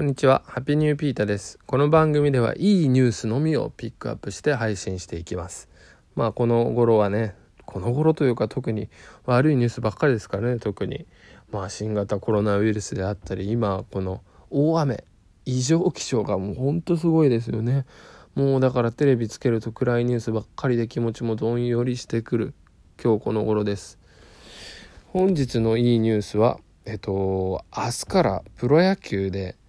こんにちは。ハッピーニューピータです。この番組ではいいニュースのみをピックアップして配信していきます。まあこの頃はね、この頃というか特に悪いニュースばっかりですからね、特に。まあ新型コロナウイルスであったり、今この大雨、異常気象がもうほんとすごいですよね。もうだからテレビつけると暗いニュースばっかりで気持ちもどんよりしてくる今日この頃です。本日のいいニュースは、えっと、明日からプロ野球で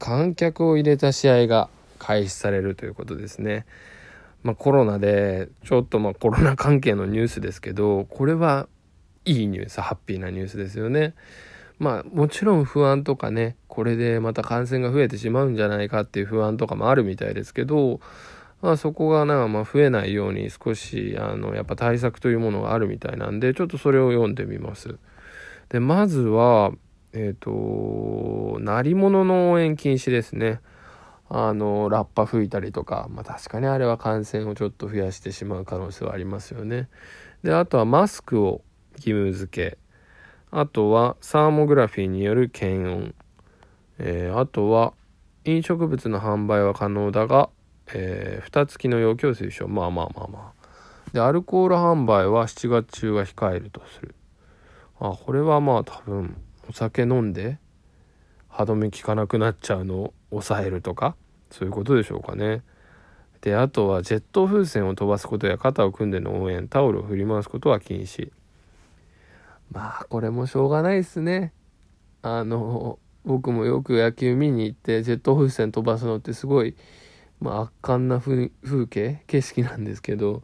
観客を入れた試合が開始されるということですね。まあ、コロナでちょっとまあコロナ関係のニュースですけどこれはいいニュースハッピーなニュースですよね。まあもちろん不安とかねこれでまた感染が増えてしまうんじゃないかっていう不安とかもあるみたいですけど、まあ、そこがな、まあ、増えないように少しあのやっぱ対策というものがあるみたいなんでちょっとそれを読んでみます。でまずはえっ、ー、と、鳴り物の応援禁止ですね。あの、ラッパ吹いたりとか、まあ確かにあれは感染をちょっと増やしてしまう可能性はありますよね。で、あとはマスクを義務付け。あとはサーモグラフィーによる検温。えー、あとは飲食物の販売は可能だが、えー、蓋付きの容器を推奨。まあまあまあまあ。で、アルコール販売は7月中は控えるとする。あ、これはまあ多分、お酒飲んで歯止め効かなくなっちゃうのを抑えるとかそういうことでしょうかね。であとはジェット風船を飛ばすことや肩を組んでの応援タオルを振り回すことは禁止まあこれもしょうがないですねあの僕もよく野球見に行ってジェット風船飛ばすのってすごい、まあ、圧巻な風景景色なんですけど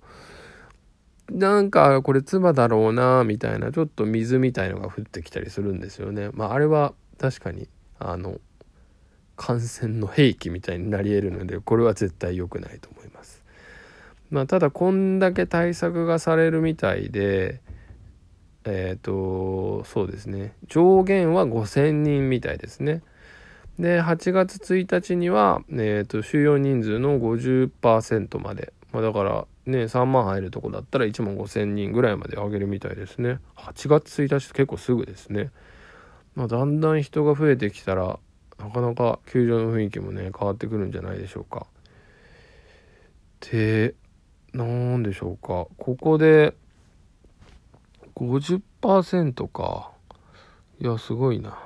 なんかこれ唾だろうなみたいなちょっと水みたいのが降ってきたりするんですよね。まああれは確かにあの感染の兵器みたいになり得るのでこれは絶対良くないと思います。まあただこんだけ対策がされるみたいでえっ、ー、とそうですね上限は5,000人みたいですね。で8月1日には、えーと、収容人数の50%まで、まあ、だからね、3万入るとこだったら1万5千人ぐらいまで上げるみたいですね。8月1日結構すぐですね。まあ、だんだん人が増えてきたら、なかなか球場の雰囲気もね、変わってくるんじゃないでしょうか。で、なんでしょうか。ここで、50%か。いや、すごいな。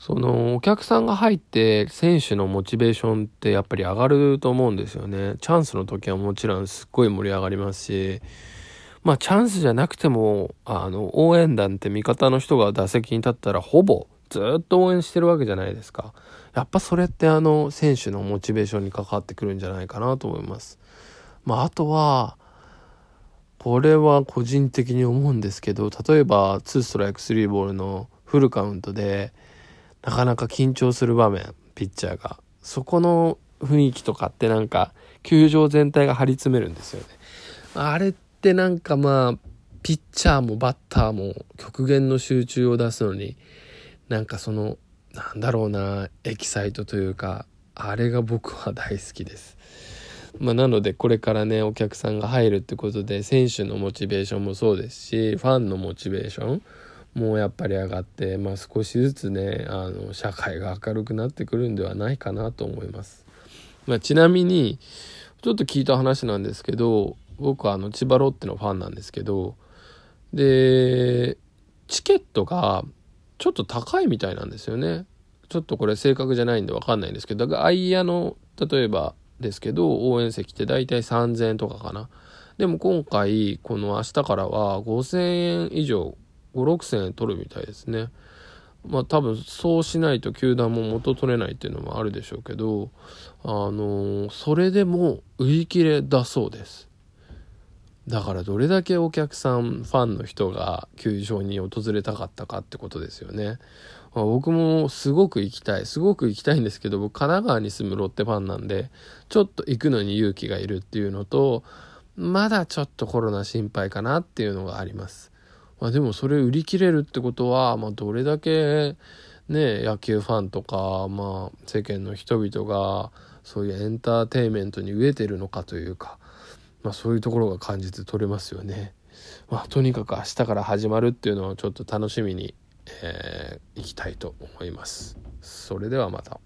そのお客さんが入って選手のモチベーションってやっぱり上がると思うんですよね。チャンスの時はもちろんすっごい盛り上がりますし、まあチャンスじゃなくても、あの応援団って味方の人が打席に立ったらほぼずっと応援してるわけじゃないですか。やっぱそれってあの選手のモチベーションに関わってくるんじゃないかなと思います。まああとは、これは個人的に思うんですけど、例えば2ストライク3ボールのフルカウントで、なかなか緊張する場面、ピッチャーが。そこの雰囲気とかってなんか、球場全体が張り詰めるんですよね。あれってなんかまあ、ピッチャーもバッターも極限の集中を出すのに、なんかその、なんだろうな、エキサイトというか、あれが僕は大好きです。まあ、なのでこれからねお客さんが入るってことで選手のモチベーションもそうですしファンのモチベーションもうやっぱり上がって、まあ、少しずつねあの社会が明るくなってくるんではないかなと思います。まあ、ちなみにちょっと聞いた話なんですけど僕はあの千葉ロッテのファンなんですけどでチケットがちょっと高いみたいなんですよね。ちょっとこれ正確じゃないんで分かんないんですけどだから相屋の例えばですけど応援席って大体3000円とかかな。でも今回この明日からは5000円以上56000円取るみたいですね。まあ多分そうしないと球団も元取れないっていうのもあるでしょうけど、あのー、それでも売り切れだそうです。だからどれだけお客さん、ファンの人が球場に訪れたかったかってことですよね。まあ、僕もすごく行きたい。すごく行きたいんですけど、僕神奈川に住むロッテファンなんで、ちょっと行くのに勇気がいるっていうのと、まだちょっとコロナ心配かなっていうのがあります。まあ、でもそれ売り切れるってことは、まあ、どれだけね野球ファンとか、まあ、世間の人々がそういうエンターテインメントに飢えてるのかというか、まあ、そういうところが感じて取れますよね。まあ、とにかく明日から始まるっていうのをちょっと楽しみに、えー、いきたいと思います。それではまた。